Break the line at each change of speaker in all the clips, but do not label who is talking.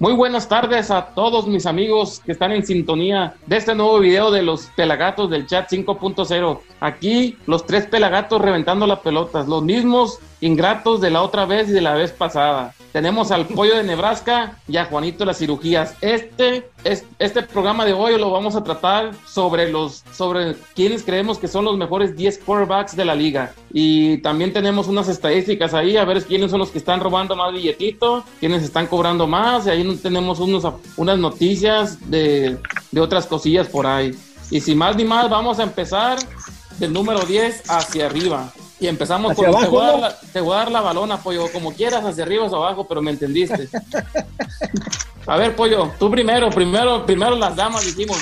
Muy buenas tardes a todos mis amigos que están en sintonía de este nuevo video de los pelagatos del chat 5.0. Aquí los tres pelagatos reventando las pelotas, los mismos ingratos de la otra vez y de la vez pasada. Tenemos al pollo de Nebraska y a Juanito las cirugías. Este, es, este programa de hoy lo vamos a tratar sobre los, sobre quienes creemos que son los mejores 10 quarterbacks de la liga. Y también tenemos unas estadísticas ahí, a ver quiénes son los que están robando más billetito, quiénes están cobrando más. Y ahí tenemos unos, unas noticias de, de otras cosillas por ahí. Y sin más ni más, vamos a empezar del número 10 hacia arriba. Y empezamos con
abajo,
te, voy dar la, te voy a dar la balona, pollo, como quieras, hacia arriba o abajo, pero me entendiste. A ver, pollo, tú primero, primero, primero las damas, dijimos.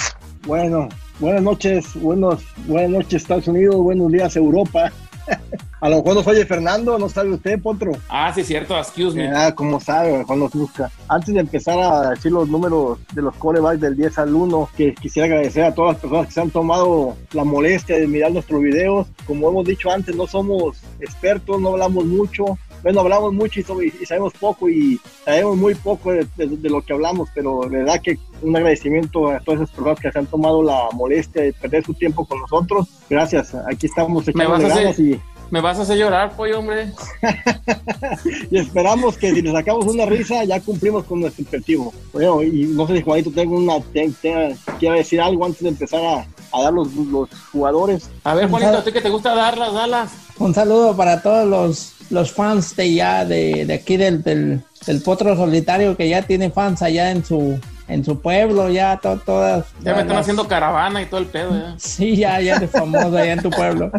Bueno, buenas noches, buenos, buenas noches Estados Unidos, buenos días Europa. A lo mejor nos oye Fernando, ¿no sabe usted, Potro?
Ah, sí, cierto, excuse me.
Ah, como sabe, a lo mejor nos busca. Antes de empezar a decir los números de los corebacks del 10 al 1, que quisiera agradecer a todas las personas que se han tomado la molestia de mirar nuestros videos. Como hemos dicho antes, no somos expertos, no hablamos mucho. Bueno, hablamos mucho y, sobre- y sabemos poco y sabemos muy poco de, de- de lo que hablamos, pero de verdad que un agradecimiento a todas esas personas que se han tomado la molestia de perder su tiempo con nosotros. Gracias, aquí estamos
hacer-
ganas y,
Me vas a hacer llorar, pollo, hombre.
y esperamos que si le sacamos una risa ya cumplimos con nuestro objetivo. Bueno, y no sé si Juanito tengo una, tenga- quiera decir algo antes de empezar a, a dar los, los jugadores.
A ver, Juanito, ¿a ti que te gusta darlas, dalas?
Un saludo para todos los, los fans de ya de, de aquí del, del, del potro solitario que ya tiene fans allá en su en su pueblo, ya to- todas.
Ya me están
las-
haciendo caravana y todo el pedo, ya.
Sí, ya, ya eres famoso allá en tu pueblo.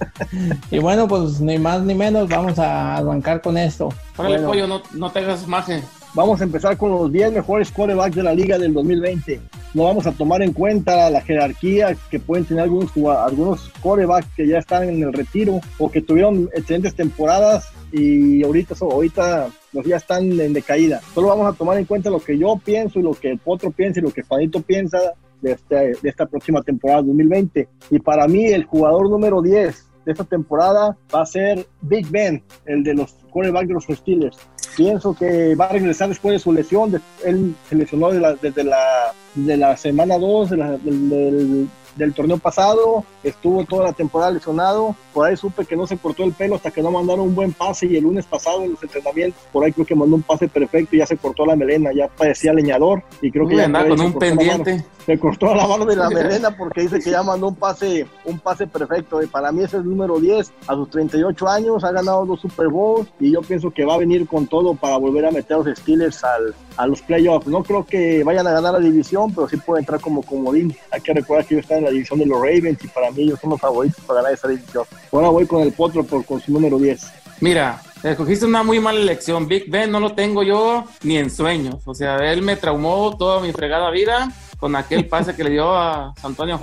y bueno, pues ni más ni menos, vamos a arrancar con esto.
Órale,
Bueno.
pollo, no, no te hagas maje.
Vamos a empezar con los 10 mejores quarterbacks de la liga del 2020. No vamos a tomar en cuenta la jerarquía que pueden tener algunos, algunos quarterbacks que ya están en el retiro o que tuvieron excelentes temporadas y ahorita, ahorita los ya están en decaída. Solo vamos a tomar en cuenta lo que yo pienso y lo que el Potro piensa y lo que Juanito piensa de, este- esta próxima temporada 2020. Y para mí el jugador número 10 de esta temporada va a ser Big Ben, el de los quarterbacks de los Steelers. Pienso que va a regresar después de su lesión. él se lesionó de la- desde, la, de la semana 2 de la- del, del- del torneo pasado. Estuvo toda la temporada lesionado. Por ahí supe que no se cortó el pelo hasta que no mandaron un buen pase. Y el lunes pasado en los entrenamientos, por ahí creo que mandó un pase perfecto y ya se cortó la melena. Ya parecía leñador. Y creo que ya
andaba con
se
un pendiente.
se cortó la mano de la melena porque dice que ya mandó un pase, un pase perfecto. Y para mí ese es el número 10. A sus 38 años ha ganado dos Super Bowls y yo pienso que va a venir con todo para volver a meter a los Steelers al, a los playoffs. No creo que vayan a ganar la división, pero sí puede entrar como comodín. Hay que recordar que ellos están en la división de los Ravens y para mí ellos son los favoritos para ganar esa división. Ahora voy con el Potro por, con su número 10.
Mira, escogiste una muy mala elección. Big Ben no lo tengo yo ni en sueños. O sea, él me traumó toda mi fregada vida con aquel pase que le dio a Antonio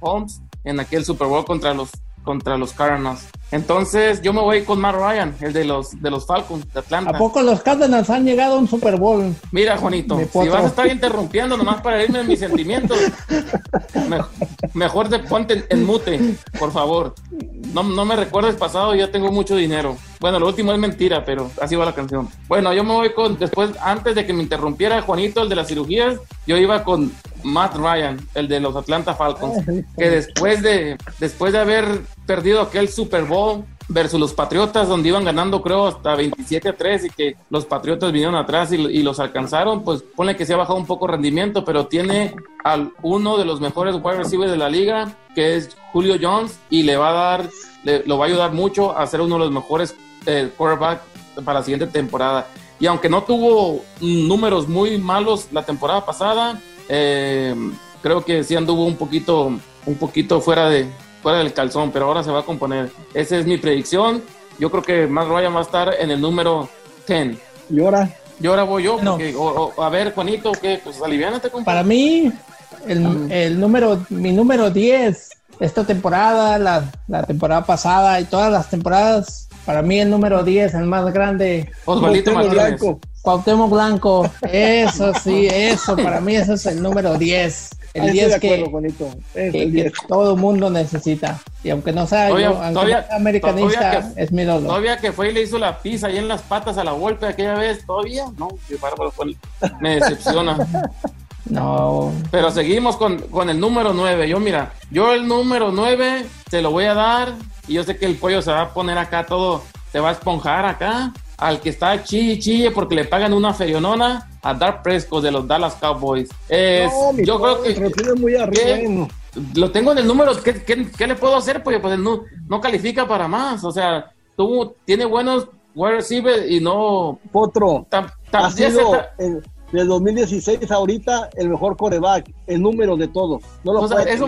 Holmes en aquel Super Bowl contra los contra los Cardinals. Entonces, yo me voy con Matt Ryan, el de los de los Falcons de Atlanta.
¿A poco los Cardinals han llegado a un Super Bowl?
Mira, Juanito, si vas a estar interrumpiendo nomás para irme en mis sentimientos, me- mejor te ponte en, mute, por favor. No, no me recuerdes pasado, ya tengo mucho dinero. Bueno, lo último es mentira, pero así va la canción. Bueno, yo me voy con, después, antes de que me interrumpiera Juanito, el de las cirugías, yo iba con Matt Ryan, el de los Atlanta Falcons, que después de, después de haber perdido aquel Super Bowl versus los Patriotas, donde iban ganando, creo, hasta 27 a 3 y que los Patriotas vinieron atrás y, los alcanzaron, pues ponle que se ha bajado un poco rendimiento, pero tiene al uno de los mejores wide receivers de la liga, que es Julio Jones, y le va a dar, le- lo va a ayudar mucho a ser uno de los mejores eh, quarterback para la siguiente temporada. Y aunque no tuvo números muy malos la temporada pasada, eh, creo que sí anduvo un poquito, un poquito fuera de fuera del calzón, pero ahora se va a componer. Esa es mi predicción. Yo creo que Matt Ryan va a estar en el número 10.
Y ahora,
Y ahora voy yo,
No.
porque, o- o- a ver, Juanito, ¿qué? Pues aliviánate, compa.
Para mí, el, el número, mi número 10, esta temporada, la, la temporada pasada y todas las temporadas, para mí el número 10, el más grande,
Osvaldito
Cuauhtémoc
Martínez.
Blanco.
Cuauhtémoc Blanco. Eso sí, eso, para mí eso es el número 10. el 10 que, que, todo el mundo necesita. Y aunque no sea americanista, es mi dolor.
Todavía que fue y le hizo la pizza ahí en las patas a la golpe aquella vez, todavía, no, me decepciona.
no.
Pero seguimos con, con el número 9. Yo, mira, yo el número 9 te lo voy a dar. Y yo sé que el pollo se va a poner acá todo, se va a esponjar acá al que está chille chille porque le pagan una ferionona a Dark Prescott de los Dallas Cowboys. yo creo que,
muy
lo tengo en el número. ¿Qué, le puedo hacer? Pues, pues no, no califica para más. O sea, tuvo, tiene buenos wide receivers y no.
Potro. ha sido, del 2016 ahorita el mejor coreback, el número de todos. No lo
eso,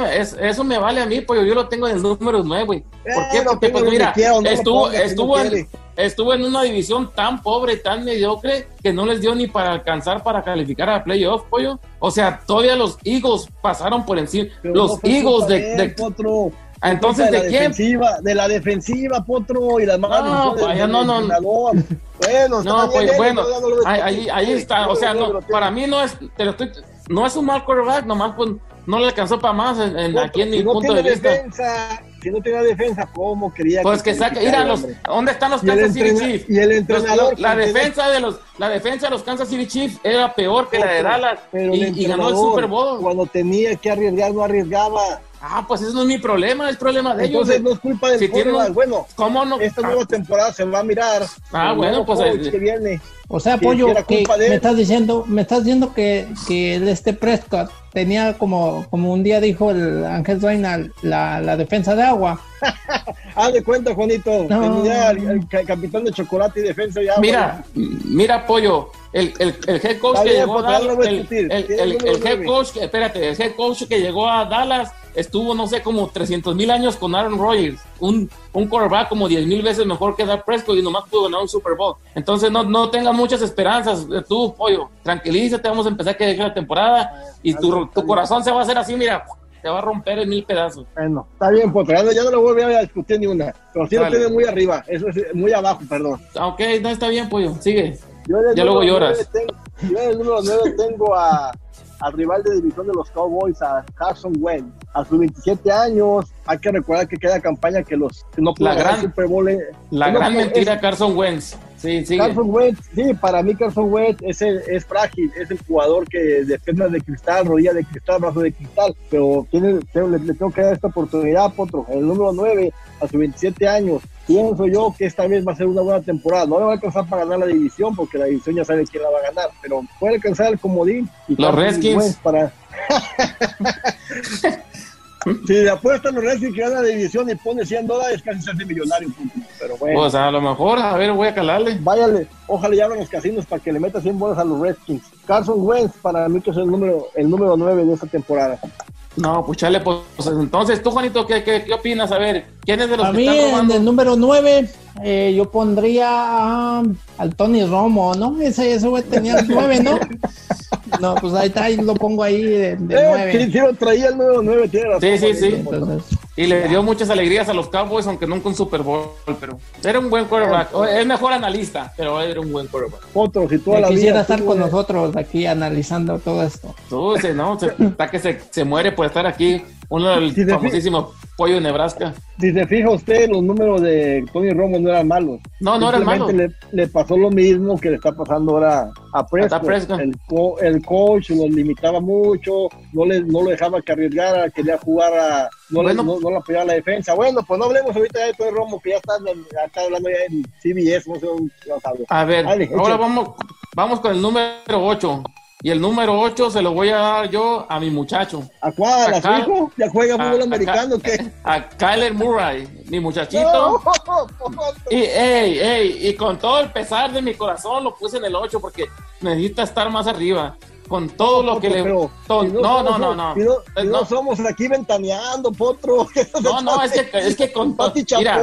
eso, eso, me vale a mí, pues yo lo tengo en el número 9, güey. ¿Por qué? Porque, pues, mira, estuvo, estuvo, en, estuvo en una división tan pobre, tan mediocre, que no les dio ni para alcanzar para calificar a playoff, pollo. O sea, todavía los Eagles pasaron por encima. los Eagles de, de,
Ah, entonces, ¿de, quién? Defensiva, de la defensiva, Potro, y las
manos. No, no, no. Bueno, no, pues, bueno, ahí, ahí, está. O sea, no, para mí no es, te lo estoy, no es un mal quarterback, nomás pues, no le alcanzó para más en, aquí en mi punto de vista.
Defensa, si no tiene defensa, ¿cómo quería
Pues que, saque, mira, los, ¿dónde están los Kansas City Chiefs?
Y el entrenador.
la defensa de los, la defensa de los Kansas City Chiefs era peor que la de Dallas y, ganó el Super Bowl.
Cuando tenía que arriesgar, no arriesgaba.
Ah, pues eso no es mi problema, es problema de
ellos. Entonces no es culpa del si Bueno,
¿cómo no?
Esta nueva temporada se va a mirar.
Ah, bueno, pues
que viene.
O sea, Pollo, que, me estás diciendo, me estás diciendo que, que este Prescott tenía como, como un día dijo el Ángel Reina, la, la defensa de agua.
Haz de cuenta, Juanito. Tenía el, capitán de chocolate y defensa de agua.
Mira, mira, Pollo, el, el, el head coach que llegó a Dallas, el, el, head coach, espérate, el head coach que llegó a Dallas estuvo, no sé, como 300 mil años con Aaron Rodgers, un, un quarterback como 10 mil veces mejor que Dak Prescott y nomás pudo ganar un Super Bowl. Entonces no, no tengas muchas esperanzas, tú, pollo, tranquilízate, vamos a empezar que deje la temporada y tu, tu corazón se va a hacer así, mira, se va a romper en mil pedazos.
Bueno, está bien, Potro, ya no lo voy a discutir ni una, pero sí lo tiene muy arriba, eso es muy abajo, perdón.
Ah, ok, no está bien, pollo, sigue. ya luego lloras.
yo en el número 9 tengo a al rival de división de los Cowboys, a Carson Wentz. A sus 27 años, hay que recordar que queda campaña que los que no
la gran, Super Bowl. Eh, la gran mentira, Carson Wentz. Sí, sí.
Carson Wentz, sí, para mí Carson Wentz es, es frágil, es el jugador que depende de cristal, rodilla de cristal, brazo de cristal, pero tiene, le, tengo que dar esta oportunidad, Potro, el número 9, a sus 27 años, pienso yo que esta vez va a ser una buena temporada. No le va a alcanzar para ganar la división, porque la división ya sabe quién la va a ganar, pero puede alcanzar el comodín.
Y los Redskins.
Para... Si le apuestan los Redskins que gana la división y pone 100 dólares, casi se hace millonario. Pero bueno.
Pues a lo mejor, a ver, voy a calarle.
Váyale, ojalá ya abran los casinos para que le meta 100 bolas a los Redskins. Carson Wentz, para mí, que es el número, el número 9 de esta temporada.
No, pues chale, pues entonces tú, Juanito, ¿qué, qué, qué opinas? A ver, ¿quién es de los
a mí, en el número 9, eh, yo pondría al Tony Romo, ¿no? Ese, ese güey tenía el 9, ¿no? No, pues ahí está, ahí lo pongo ahí de, 9.
Eh, sí, sí, traía el número 9, tiene
razón. Sí, sí, sí. y le dio muchas alegrías a los Cowboys, aunque nunca un Super Bowl, pero era un buen quarterback. Es mejor analista, pero era un buen quarterback.
Otro, si tú
la quisiera estar con nosotros aquí analizando todo esto.
Tú, no, está que se, se muere por estar aquí uno del famosísimo pollo de Nebraska.
Si se fija usted, los números de Tony Romo no eran malos.
No, no eran malos.
Le, le, pasó lo mismo que le está pasando ahora a Prescott. El, el, coach lo limitaba mucho, no, le, no lo dejaba que arriesgara, quería jugar a... No, le, no, no apoyaba la defensa. Bueno, pues no hablemos ahorita de Tony Romo, que ya está, está hablando ya en CBS, no sé dónde
A ver, ahora vamos, vamos con el número 8. Y el número 8 se lo voy a dar yo a mi muchacho.
¿A cuál? ¿A, su hijo? ¿Ya juega fútbol americano qué?
A Kyler Murray, mi muchachito. y, ey, ey, y con todo el pesar de mi corazón lo puse en el 8 porque necesita estar más arriba con todo lo que le. no, no, no, no, no.
no, somos aquí ventaneando, potro.
No, no, es que, es que con. mira,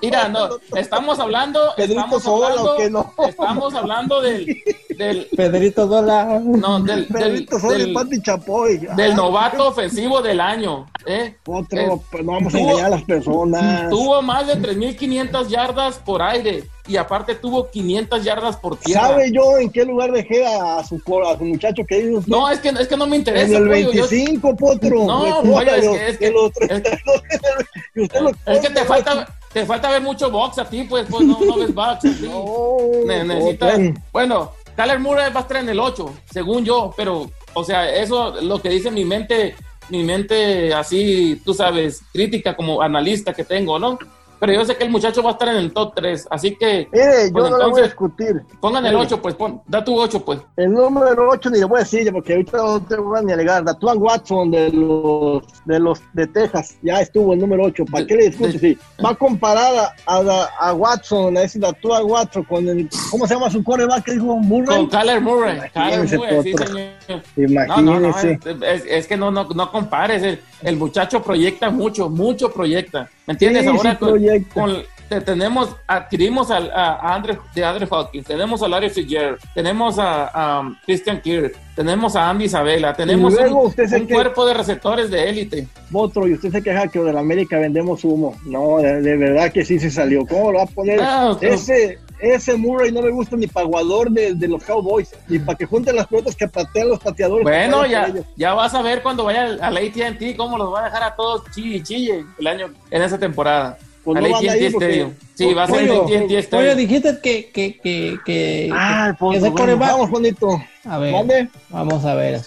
mira, no, estamos hablando.
Pedrito
estamos hablando,
que no.
Estamos hablando del. del
Pedrito Sola.
No, del.
Pedrito Sola del, Pati Chapoy.
Del novato ofensivo del año. ¿eh?
Potro, pues no vamos a engañar a las personas.
Tuvo más de 3.500 yardas por aire y aparte tuvo 500 yardas por tierra.
¿Sabe yo en qué lugar dejé a su, a su muchacho que usted?
No, es que, es que no me interesa.
En el
pollo, yo-
25, Potro.
No, pollo, es que- es que- es que- te falta, te falta ver mucho box a ti, pues, pues no, no ves box a ti.
No,
Ne- necesitas- bueno, Kyler Murray va a estar en el 8, según yo, pero, o sea, eso lo que dice mi mente, mi mente así, tú sabes, crítica como analista que tengo, ¿no? Pero yo sé que el muchacho va a estar en el top 3, así que
Mire, yo
Pues
no le voy a discutir.
pongan el
Mire.
8, pues, pon, da tu 8, pues.
El número 8 ni le voy a decir, porque ahorita no te voy a ni alegar. Datuan Watson de los de los de Texas, ya estuvo el número 8. ¿Para
De-
qué le discute?
de-
Sí. Va comparada a, da- a Watson, a ese Datuan Watson con el, ¿cómo se llama su coreback que dijo Murray?
Con Kyler Murray, Kyler
Imagínese,
Murray, sí, señor. No, no, no, es, es- es que no, no, no compares. El, el muchacho proyecta mucho, mucho proyecta. ¿Me entiendes?
Sí,
Ahora con- tenemos, adquirimos a, a Andre, de Andre Hawkins, tenemos a Larry Fitzgerald, tenemos a, a um, Christian Kirk, tenemos a Andy Isabella, tenemos
luego
un,
usted que-
cuerpo de receptores de élite.
Otro, y usted se queja que de la América vendemos humo. No, de, de verdad que sí se salió. ¿Cómo lo va a poner?
Ah,
ese, ese Murray no me gusta ni para guador de, de los Cowboys, ni para que junten las pelotas que patean los pateadores.
Bueno, ya, ya vas a ver cuando vaya al- al AT&T cómo los va a dejar a todos chille y chille el año en esa temporada.
Pues no van a
AT&T
ir porque-.
Sí, va a ser
Oye, dijiste que, que, que, que,
pues, bueno,
coreback-
vamos.
A ver,
¿Dónde?
vamos a ver.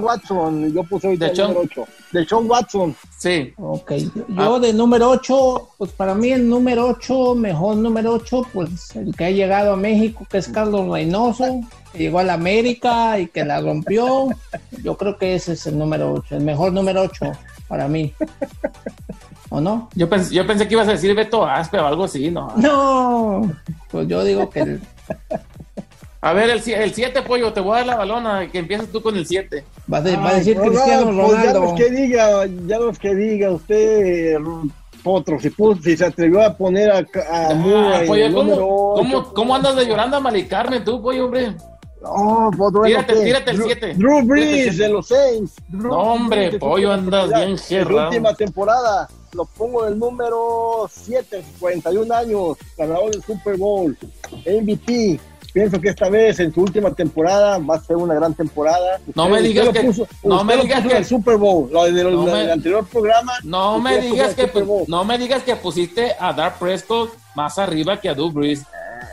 Watson, yo puse
De Sean.
número 8. De Sean Watson.
Sí.
Ok, yo, yo de número 8, pues para mí el número 8, mejor número 8, pues el que ha llegado a México, que es Carlos Reynoso, que llegó a la América y que la rompió. Yo creo que ese es el número 8, el mejor número 8 para mí. ¿O no?
Yo pensé, yo pensé que ibas a decir Beto Aspe o algo así, ¿no?
No, pues yo digo que el-
A ver, el 7, pollo, te voy a dar la balona, que empieces tú con el 7.
va, a de- va a
Ay,
decir
pues,
Cristiano
ah, pues, Ya
Ronaldo.
los que diga, ya los que diga usted, Potro, si, puso- si se atrevió a poner a, a en
pollo, ¿cómo, cómo,
8.
cómo andas de llorando a Mari Carmen tú, pollo, hombre?
No, Potro, bueno,
Tírate- tírate el
Drew-
siete.
Drew
Tírate el
Brees
siete.
de los Saints. Drew
No, hombre,
Brees
pollo,
última
andas bien gerrado.
última temporada, lo pongo en el número 7, 41 años, ganador del Super Bowl, MVP. Pienso que esta vez, en su última temporada, va a ser una gran temporada.
No
Usted-
me digas que-
puso-
no me digas que-
el Super Bowl, lo de-
No me-
del anterior programa.
No me digas
el
que no me digas que pusiste a Dark Prescott más arriba que a Drew Brees.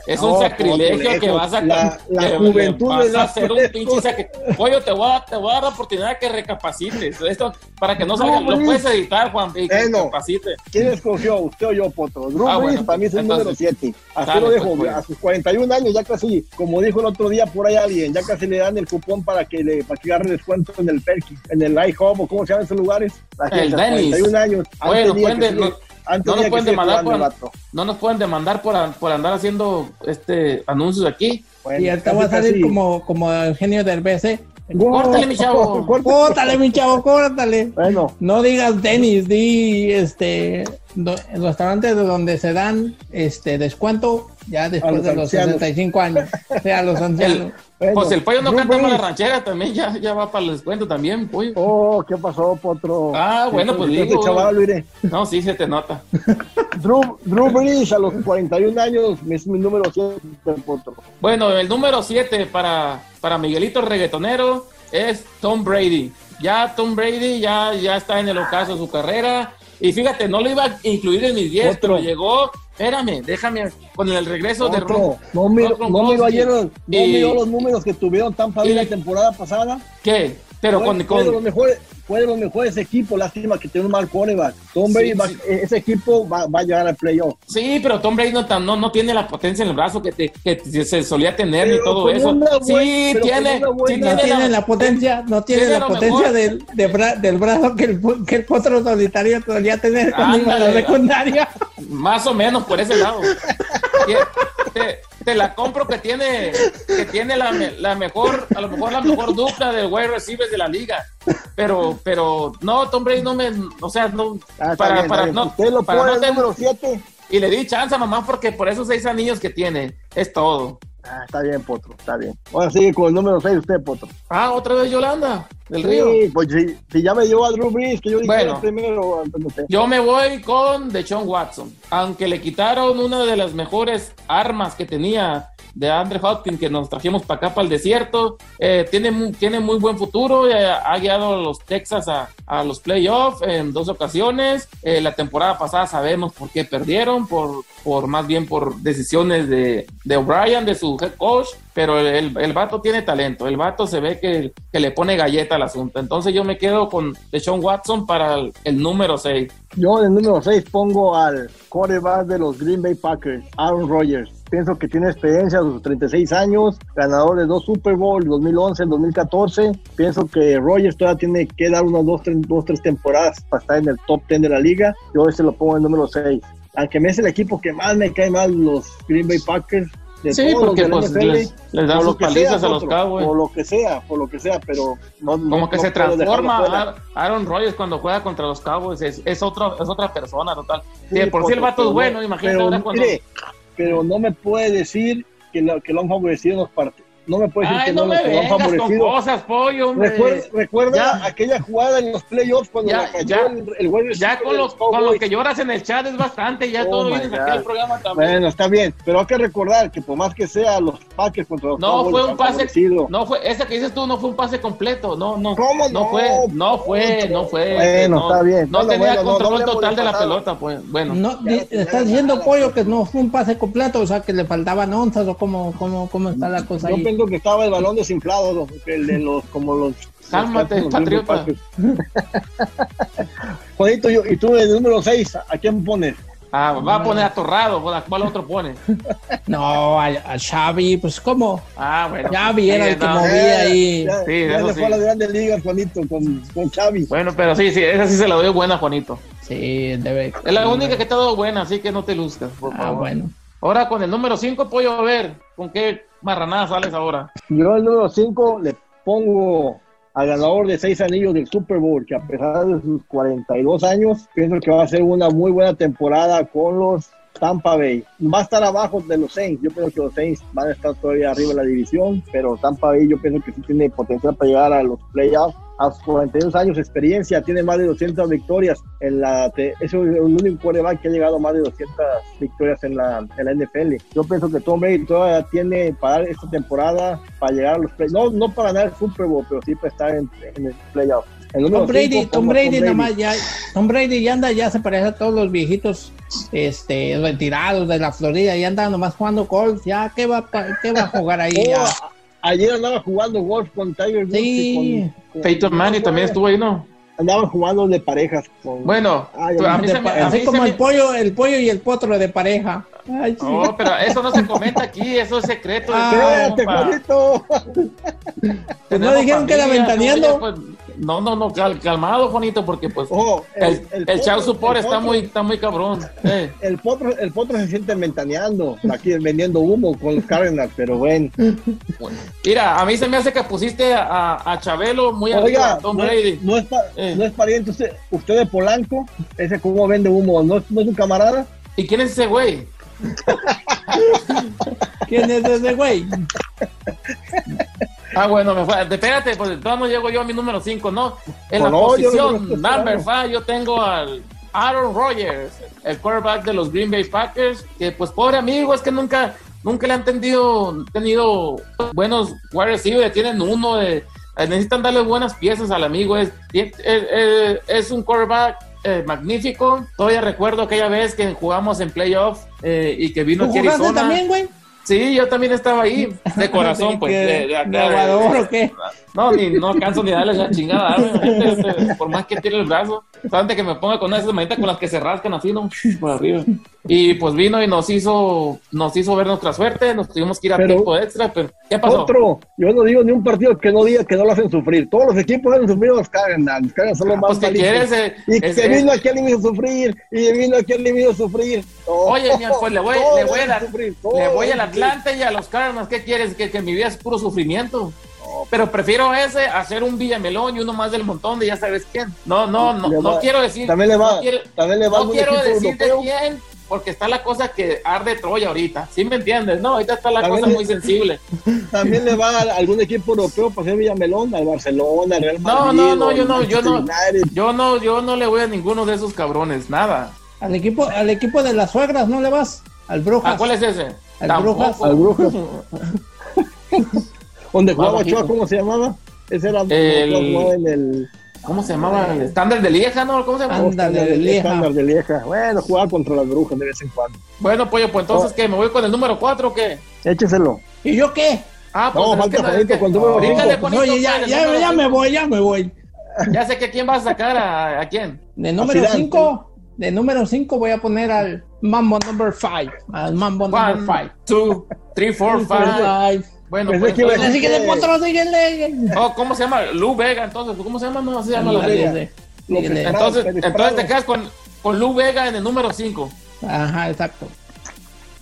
Es
No,
un sacrilegio que vas a
La- la
que
juventud
vas
de
a
Dak
hacer un pinche sacrilegio. Pollo, te voy a, te voy a dar la oportunidad que recapacites. Esto para que no salga,
No,
lo puedes editar, Juan, y que
Eh,
recapacite.
¿Quién escogió? ¿Usted o yo, Potro? Drew
Ah, bueno,
para mí es el número 7. Así
Dale,
lo dejo.
pues, pues.
A sus 41 años, ya casi, como dijo el otro día por ahí alguien, ya casi le dan el cupón para que le para que agarre descuento en el Perky, en el iHub o cómo se llaman esos lugares. La
El
a
Denny's.
41 años.
Bueno,
antes día
pueden no-
antes
no
día
nos pueden demandar
el
por, no nos pueden demandar por, por andar haciendo este anuncios aquí.
Bueno,
Y ahorita
casi,
va a salir como, como Eugenio Derbez, ¿eh?
Wow,
Córtale, mi chavo.
córtale.
Córtale, mi chavo, córtale.
Bueno,
No digas tenis, di este do- el restaurante de donde se dan este descuento ya después
los
de los
ancianos.
65 años. O sea, a los ancianos.
bueno.
Pues el pollo no
Drew
canta más la
Brees.
ranchera también, ya, ya va para el descuento también, pollo.
Oh, ¿qué pasó, Potro?
Ah, bueno, pues digo.
chaval, mire.
No, sí se te nota.
Drew, Drew Brees a los 41 años es mi número 7, Potro.
Bueno, el número 7 para, para Miguelito el reggaetonero es Tom Brady. Ya Tom Brady ya, ya está en el ocaso de su carrera. Y fíjate, no lo iba a incluir en mis 10,
Otro.
pero llegó. Espérame, déjame. Con el regreso de
Otro,
Ron-
no miro,
Ron
no miro
Gronkowski.
ayer, los- no miró los números que tuvieron Bay
y-
la temporada pasada.
¿Qué? Pero
fue,
con,
fue de los mejores, fue de los mejores equipos, lástima que tiene un mal quarterback. Tom Brady
Sí,
va-
sí.
ese equipo va, va a llegar al playoff.
Sí, pero Tom Brady no, tan- no, no tiene la potencia en el brazo que, te- que se solía tener ni
Pero
todo
con
eso. sí, tiene, sí
buena-
No
tiene
tiene
la-
la potencia, no tiene
tiene
la potencia del, de bra- del brazo que el, que el potro solitario solía tener cuando iba a la
Ándale.
secundaria.
Más o menos por ese lado. Te, la compro que tiene, que tiene la, la mejor, a lo mejor la mejor dupla de wide receivers de la liga. Pero, pero no, Tom Brady no me, o sea, no,
Ah,
para,
bien,
para no,
Usted lo
para no
número 7.
y le di chance mamá porque por esos seis anillos que tiene, es todo.
Ah, está bien, Potro, está bien. Ahora sigue con el número 6 usted, Potro.
Ah, otra vez Yolanda. Del Río.
Sí, pues si, si ya me dio a Drew Brees, que yo dije
Bueno.
primero. pues, sé.
Yo me voy con Deshaun Watson. Aunque le quitaron una de las mejores armas que tenía de Andre Hopkins, que nos trajimos para acá, para el desierto, eh, tiene, mu- tiene muy buen futuro. eh, ha guiado a los Texas a, a los playoffs en dos ocasiones. Eh, la temporada pasada sabemos por qué perdieron, por, por más bien por decisiones de, de O'Brien, de su head coach. Pero el, el vato tiene talento. El vato se ve que, que le pone galleta al asunto. Entonces yo me quedo con Deshaun Watson para el, el número 6.
Yo en el número 6 pongo al quarterback de los Green Bay Packers, Aaron Rodgers. Pienso que tiene experiencia a sus 36 años, ganador de dos Super Bowl, 2011, 2014. Pienso que Rodgers todavía tiene que dar unas dos, tres, dos, tres temporadas para estar en el top 10 de la liga. Yo ese lo pongo en el número 6. Aunque me es el equipo que más me cae mal, los Green Bay Packers. De
Sí,
todos los
porque
de
pues
NFL,
les, les dan
por lo
sus
que
palizas a los Cowboys.
Por lo que sea, por lo que sea, pero no,
Como
no-
que
no
se transforma. Aaron- Rodgers cuando juega contra los Cowboys. Es, es, otro, es otra persona total. Sí,
Sí,
por si el vato es bueno,
no-
imagínate
pero,
ahora cuando.
mire, pero no me puede decir que lo, que lo han favorecido en los partidos. No me puede decir
Ay,
que
no
no,
me
lo han
vengas con
favorecido.
cosas, pollo, hombre.
Recuerda, recuerda
Ya.
aquella jugada en los playoffs cuando
Ya,
la cayó
ya.
el, el wide
Ya con los, con
Cowboys.
que lloras en el chat es bastante. Ya
Oh
todo vienes aquí al programa también.
Bueno, está bien, pero hay que recordar que por más que sea los Packers contra los
No
Cowboys
fue un pase,
favorecido.
no fue, esa que dices tú no fue un pase completo, no, no,
¿Cómo
no
no?
fue, no fue, no fue,
Bueno,
no,
está bien.
no
Bueno,
tenía
bueno, no,
control
no
total de la pelota, pues, bueno,
No, estás diciendo, pollo, que no fue un pase completo, o sea, que le faltaban onzas, o cómo, cómo, cómo está la cosa ahí.
Pienso que estaba el balón desinflado, el de los, como los...
Cálmate,
los
patriota.
Juanito, yo- y tú el número 6, ¿a quién pones?
ah, va a poner atorrado, pues, ¿cuál otro pone?
No, a, a Xavi, pues cómo.
Ah, bueno.
Xavi era
sí,
el que
no.
movía ahí.
Ya,
Sí,
ya
eso
le
sí.
fue a las grandes ligas, Juanito, con, con Xavi.
Bueno, pero sí, sí, esa sí se la doy buena, Juanito.
Sí, debe.
Es la única que te ha dado buena, así que no te luzcas, por
Ah,
favor.
bueno.
Ahora con el número 5, pollo, a ver, ¿con qué marranada sales ahora?
Yo el número 5 le pongo al ganador de seis anillos del Super Bowl, que a pesar de sus 42 años, pienso que va a ser una muy buena temporada con los Tampa Bay. Va a estar abajo de los Saints. Yo pienso que los Saints van a estar todavía arriba en la división, pero Tampa Bay yo pienso que sí tiene potencial para llegar a los playoffs. A sus 42 años de experiencia, tiene más de 200 victorias. En la, es el único quarterback que ha llegado a más de 200 victorias en la, en la NFL. Yo pienso que Tom Brady todavía tiene para esta temporada para llegar a los playoffs. No, no para ganar el Super Bowl, pero sí para estar en, en el playoff. El
Tom Brady,
cinco,
Tom Brady nada más ya, Tom Brady ya anda, ya se parece a todos los viejitos este retirados de la Florida, ya anda nomás jugando golf, ya qué va, qué va a jugar ahí
Oh,
ya.
Ayer andaba jugando golf con Tiger Woods. y
Sí.
con- con-
Peyton Manning también estuvo ahí, ¿no?
Andaban jugando de parejas. Con,
Bueno,
Ay,
tú- a mí
De
se me,
pa-
a
así
mí se
como
me-
el pollo, el pollo y el potro de pareja. Ay, sí.
No, pero eso no se comenta aquí, eso es secreto.
Ah.
Juanito.
Pues no dijeron que era ventaneando.
pues, no, no, no, cal- calmado, Juanito, porque pues
Oh,
el, el, chau support
el
está
potro-
muy, está muy cabrón. eh.
El potro, el potro se siente ventaneando, aquí vendiendo humo con los Cardinals, pero bueno.
Mira, a mí se me hace que pusiste a, a Chabelo muy arriba
Oiga,
a Tom
no,
Brady.
no es, pa-
Eh.
no es pariente usted, usted de Polanco, ese como vende humo, ¿no, es- no es un camarada?
¿Y quién es ese güey?
¿Quién es ese güey?
Ah, bueno, me fue. Espérate, pues todavía no llego yo a mi número 5, ¿no? En la
No, no, yo no
posición number
esperando.
5 yo tengo al Aaron Rodgers, el quarterback de los Green Bay Packers, que pues pobre amigo, es que nunca, nunca le han tenido, tenido buenos wide receivers, tienen uno de... eh, Necesitan darle buenas piezas al amigo. Es, es, es- es un quarterback eh, magnífico. Todavía recuerdo aquella vez que jugamos en playoff eh, y que vino
¿Tú
aquí Arizona.
también, güey?
Sí, yo también estaba ahí, de corazón, pues.
¿De,
De, de acá,
de aguador o qué?
no, ni no alcanzo ni a darle la chingada, ¿eh? por más que tire el brazo. Antes que me ponga con esas manitas con las que se rascan así, ¿no? Por arriba. Y pues vino y nos hizo, nos hizo ver nuestra suerte, nos tuvimos que ir a
Pero-
tiempo extra, pero ¿qué pasó?
Otro, yo no digo ni un partido que no diga que no lo hacen sufrir. Todos los equipos hacen sufrir a los Cardinals. Los son los
Ah,
más
pues quieres, eh,
Y
es-
que
es-
vino aquí al hizo sufrir, y vino aquí al hizo sufrir.
Oye, mi pues le voy, le voy, a la- le voy al
hacen
Atlante y a los Cardinals, ¿qué quieres? Que, que mi vida es puro sufrimiento. Pero prefiero ese hacer un Villamelón y uno más del montón de ya sabes quién. No, no, no,
Le
no
va-
quiero decir.
También le va,
no quiero,
también le va
no quiero decir de quién, porque está la cosa que arde Troya ahorita. ¿Sí me entiendes? No, ahorita está la
También
cosa
le-
muy sensible.
También le va a algún equipo europeo para hacer Villamelón, al Barcelona, al Real
No,
Madrid.
no, no,
o
yo no, yo no. Yo no, yo no le voy a ninguno de esos cabrones, nada.
Al equipo, al equipo de las suegras, ¿no le vas? Al Brujas.
¿A cuál es ese?
Al
Tampoco.
Brujas.
Al Brujas. ¿Dónde jugaba. Ochoa? ¿Cómo se llamaba? Ese era
El-
el
¿Cómo se llamaba? ¿El estándar de Lieja, no? ¿Cómo se llama?
Ándale, de
el
Lieja.
estándar de Lieja. Bueno, jugaba contra las brujas de vez en cuando.
Bueno, pollo, pues
Oh.
entonces, ¿qué? ¿Me voy con el número 4 o qué?
Écheselo.
¿Y yo qué?
Ah, pues
No, falta Juanito con número
Bríncale,
cinco.
Juanito,
Oye, ya,
pues, el
ya,
número
ya me voy, ya me voy.
Ya sé que quién vas a sacar a, a quién.
De número
Zidane.
5, de número 5 voy a poner al Mambo number 5. Al Mambo number
One,
5.
two, three, four, five. Bueno,
Pensé
pues
que iba a
entonces-
decir
Síguele, potro, síguele.
Oh, ¿cómo se llama? Lu Vega, entonces, ¿cómo se llama? No, así se llama la
Ándale,
Vega.
que
Entonces, entonces te quedas con, con Lu Vega en el número 5.
Ajá, exacto.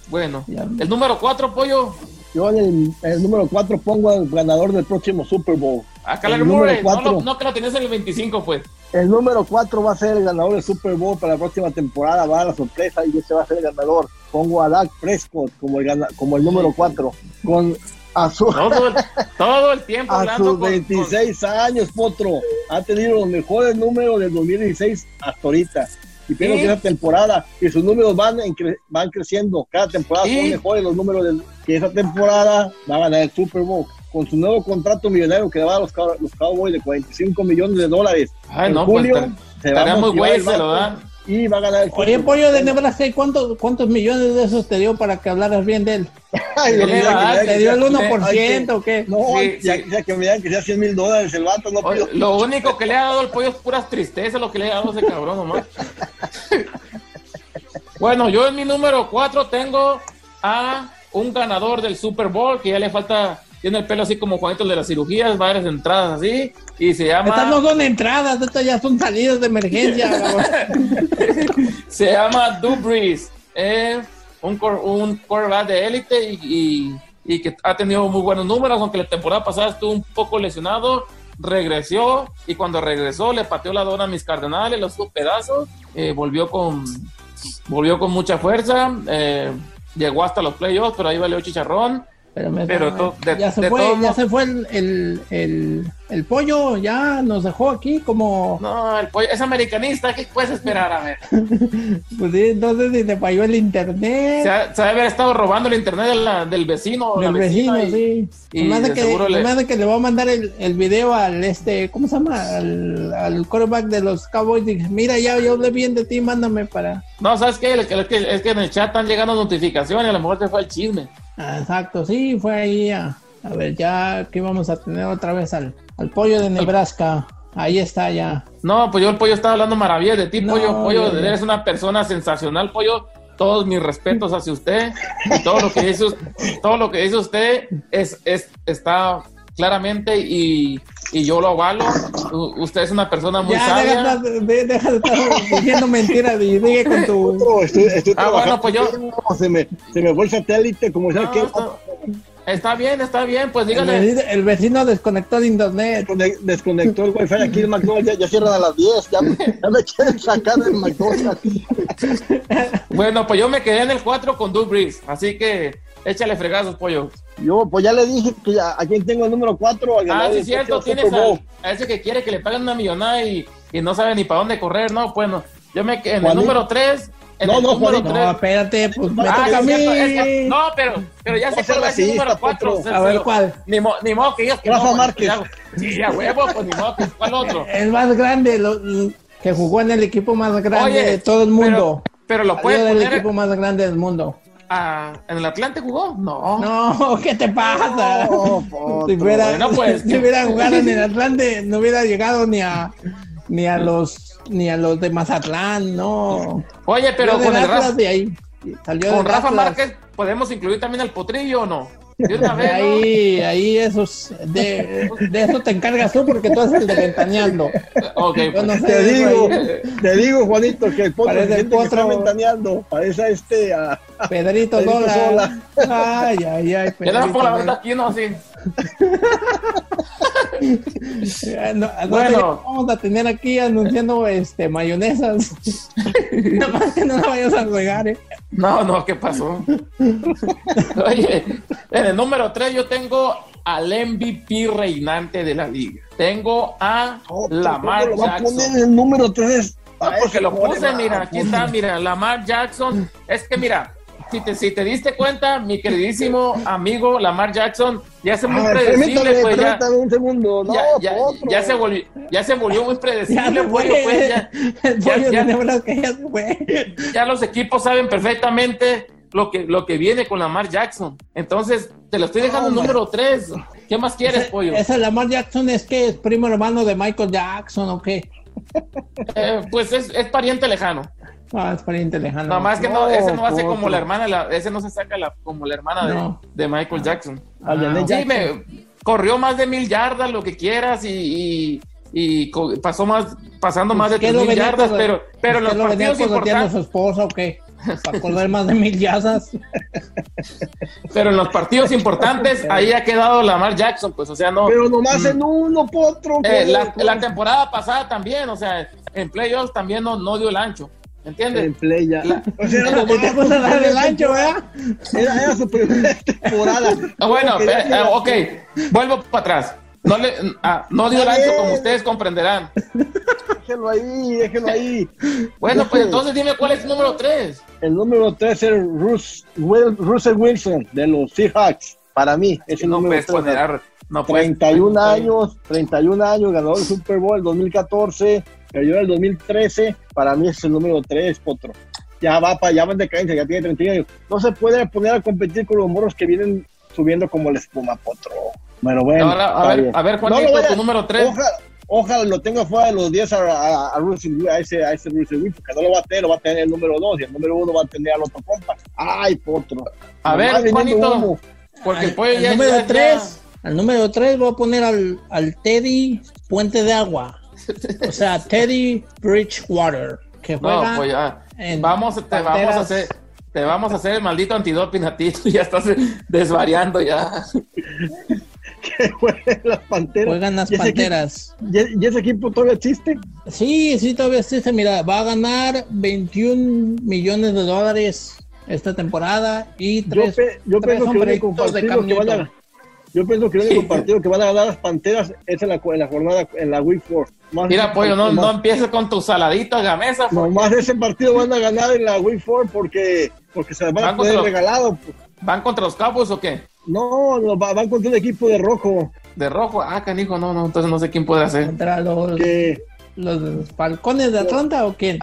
Bueno,
Ya.
el número 4, pollo.
Yo en el, en el número 4 pongo al ganador del próximo Super Bowl.
A Kyler
El número
Murray. No,
cuatro.
lo- no que lo tenías en el 25, pues.
El número 4 va a ser el ganador del Super Bowl para la próxima temporada. Va a la sorpresa y ese va a ser el ganador. Pongo a Dak Prescott como el, como el número 4. Con a su,
Todo el, todo el tiempo
a sus
con-
26 años, Potro. Ha tenido los mejores números del 2016 hasta ahorita. Y pienso
Sí.
que esa temporada y sus números van, en cre- van creciendo. Cada temporada son mejores los números del, que esa temporada va a ganar el Super Bowl. Con su nuevo contrato millonario que le va a los, los Cowboys de 45 millones de dólares.
Ay,
en
no, pues,
julio se va a
muy güey, se lo.
Y va a ganar el
Oye, pollo de Nebraska, ¿y cuántos, cuántos millones de esos te dio para que hablaras bien de él?
Ay, no, mira,
¿Te dio el
que-
1% o qué?
No,
Sí,
ya,
sí.
ya que me digan que sea 100 mil dólares el vato, no
Oye, lo único que le ha dado el pollo es puras tristezas, lo que le ha dado ese cabrón nomás. bueno, yo en mi número 4 tengo a un ganador del Super Bowl que ya le falta, tiene el pelo así como Juanito de las cirugías, varias entradas así, y se llama,
Estas no son entradas, estas ya son salidas de emergencia.
se llama Brees, es un, cor- un quarterback de élite y, y- y que ha tenido muy buenos números, aunque la temporada pasada estuvo un poco lesionado, regresó y cuando regresó le pateó la dona a mis cardenales, los hizo pedazos, eh, volvió con volvió con mucha fuerza, eh, llegó hasta los playoffs, pero ahí valió chicharrón.
Pero, me-
Pero to- de-
ya se
de
fue,
todos
ya se fue el, el, el, el pollo, ya nos dejó aquí como...
No, el pollo es americanista, ¿qué puedes esperar? A ver,
Pues sí, entonces si te falló el internet.
se, ha, se ha de haber estado robando el internet de la- del vecino. la
Del vecino,
y-
sí.
y
Más de
de
que,
le-
nomás de que le voy a mandar el, el video al este, ¿cómo se llama? Al, al quarterback de los Cowboys. Dije, mira, ya yo hablé bien de ti, mándame para.
No, ¿sabes qué? Es que- es que en el chat están llegando notificaciones, a lo mejor te fue el chisme.
Exacto, sí, fue ahí a, a ver, ya que vamos a tener otra vez al, al pollo de Nebraska. Ahí está ya.
No, pues yo el pollo estaba hablando maravillas de ti,
No,
pollo, pollo,
ya.
eres una persona sensacional, pollo. Todos mis respetos hacia usted todo lo que dice, todo lo que dice usted es, es está claramente y, y yo lo avalo. U- usted es una persona muy
ya,
sabia.
deja, de- de- deja de estar diciendo mentiras y sigue con tu.
Estoy, estoy
Ah, bueno, pues yo-
trabajando, Se me, se me fue el satélite, como sea
No,
que
está, está bien, está bien, pues
El
dígale.
vecino, el vecino desconectó de internet.
descone- desconectó el wifi aquí en McDonald's, ya, ya cierran a las 10, ya, me- ya me quieren sacar del McDonald's.
Bueno, pues yo me quedé en el 4 con Brees, así que échale fregazos, pollo.
Yo, pues ya le dije que ya, a quién tengo el número 4, al
Ah, sí,
del
cierto,
próximo
tienes a, a ese que quiere que le paguen una millonada y, y no sabe ni para dónde correr, no, bueno, yo me quedé en el número 3. En
No,
el
no,
número.
No,
tres.
espérate, pues me
Ah,
toca a
es es que- no, pero, pero ya
No
cuál es el número 4.
Potro.
A ver cuál.
Ni, mo- ni modo que digas que
Rafa
no, pues,
Márquez.
ya- Sí, a huevo, pues ni modo que ¿cuál otro?
El más grande, lo- que jugó en el equipo más grande
Oye,
de todo el mundo.
Pero, pero lo puedes poner
equipo más grande del mundo.
A- en el Atlante jugó? No.
No, ¿qué te pasa?
No,
si hubiera,
Bueno, pues.
si hubiera jugado en el Atlante, no hubiera llegado ni a ni a los ni a los de Mazatlán, no.
Oye, pero con el Rafa,
de ahí. Salió
con Rafa. Márquez podemos incluir también al potrillo o no? De una vez, ¿no?
ahí, ahí esos, de, de eso te encargas tú porque tú eres el de ventaneando.
Ok,
Yo no
pues.
sé
Te digo,
ahí.
te digo, Juanito, que el potro se siente que está
potro.
ventaneando. Parece a este, a,
Pedrito,
Pedrito
Sola. Ay, ay, ay. Pedrito
pongo la
Sola.
verdad aquí, ¿no? Así.
no, bueno, vamos a tener aquí anunciando este mayonesas. Nada más que no la vayas a regar, ¿eh?
No, no, ¿qué pasó? Oye, en el número 3 yo tengo al MVP reinante de la liga. Tengo a Lamar Jackson.
A el número 3.
Ah, porque lo puse, mira, aquí está, mira, Lamar Jackson. Es que mira, si te, si te diste cuenta, mi queridísimo amigo Lamar Jackson ya se muy predecible, pues ya,
un segundo. No,
ya, ya, se volvió, ya se volvió muy predecible, pues, ya, ya, los equipos saben perfectamente lo que, lo que viene con Lamar Jackson. Entonces, te lo estoy dejando número 3. ¿Qué más quieres, pollo?
Ese Lamar Jackson es que es primo hermano de Michael Jackson o qué?
Eh, pues es, es pariente lejano.
Ah, es pariente lejano.
Nada más que no, ese no hace como la hermana, ese no se saca la, como la hermana de, Michael Jackson. Ah, sí, me corrió más de mil yardas, lo que quieras, y, y, pasó más, pasando más de mil yardas, pero, pero los partidos importantes.
su esposa o qué? Para correr más de mil yardas.
Pero en los partidos importantes, ahí ha quedado Lamar Jackson, pues, o sea, no.
Pero nomás en uno, potro.
Eh, la, la, temporada pasada también, o sea, en playoffs también no, no dio el ancho. ¿Entiendes?
En play ya.
O sea, era lo más. dar el ancho, ¿verdad?
Era, era su primera temporada.
Ah, bueno, eh, ok, vuelvo para atrás. No, le, ah, no dio el ancho como ustedes comprenderán.
Déjelo ahí, déjelo ahí.
Bueno, pues entonces dime cuál es el número 3.
El número 3 es Rus, Russell Wilson de los Seahawks. Para mí, es el
no
número
3.
no 31 años, 31 años, ganador del Super Bowl 2014, cayó en el 2013, para mí es el número 3, Potro. Ya va para, ya va en decadencia, ya tiene 30 años. No se puede poner a competir con los morros que vienen subiendo como el espuma, Potro. Bueno, bueno.
a, ver, a ver, Juanito, no, tu número 3.
Ojalá, lo tenga fuera de los 10 a, a, a, a ese, a ese Russell porque no lo va a tener, lo va a tener el número 2 y el número 1 va a tener al otro compa. Ay, Potro.
A ver, Juanito, porque puede
ya, número 3, al número 3 voy a poner al, al Teddy Puente de Agua. O sea, Teddy Bridgewater, que juega
no, pues ya. vamos, te vamos a hacer te vamos a hacer el maldito antidoping a ti, tú ya estás desvariando ya.
que jueguen las panteras.
Juegan las panteras.
¿Y, ese equipo todavía existe?
Sí, sí, todavía existe. Mira, va a ganar 21 millones de dólares esta temporada y tres,
yo, yo pienso que de yo pienso que el único partido que van a ganar las Panteras es en la, en la jornada, en la Week 4.
Mira, pollo, no, no empieces con tu saladito a mesa.
Nomás ese partido van a ganar en la Week 4 porque, porque se van, a poder regalado.
¿Van contra los Cowboys o qué?
No, no, van contra un equipo de rojo.
¿De rojo? Ah, canijo, no, no, entonces no sé quién puede hacer.
¿Contra los, los Falcones de Atlanta o quién?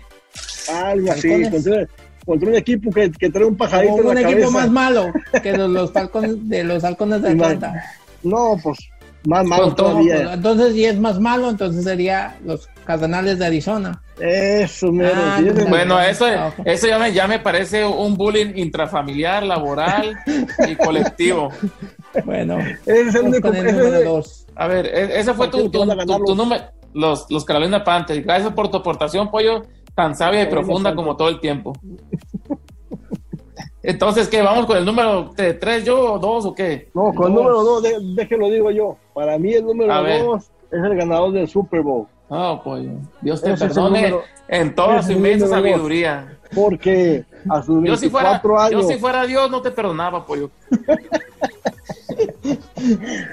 Algo así, contra, contra un equipo que, que trae un pajarito
en la un equipo más malo que los, los falcones de los halcones de Atlanta.
No, pues más malo todavía.
Pues, entonces, si es más malo, entonces sería los Cardenales de Arizona.
Eso, mero. Ah,
bueno, eso, eso ya, me, ya me parece un bullying intrafamiliar, laboral y colectivo.
Bueno,
ese es el único, número
dos. A ver, e, ese fue tu, tu, tu, número, los, los Carolina Panthers. Gracias por tu aportación, Pollo tan sabia y profunda como todo el tiempo. Entonces, ¿qué? ¿Vamos con el número 3 yo o 2 o qué?
No, con el número 2, déjelo digo yo. Para mí el número 2 es el ganador del Super Bowl.
Ah, pues Dios te perdone en toda su inmensa sabiduría.
Porque a sus 24
yo si fuera,
años...
Yo si fuera Dios no te perdonaba, pollo.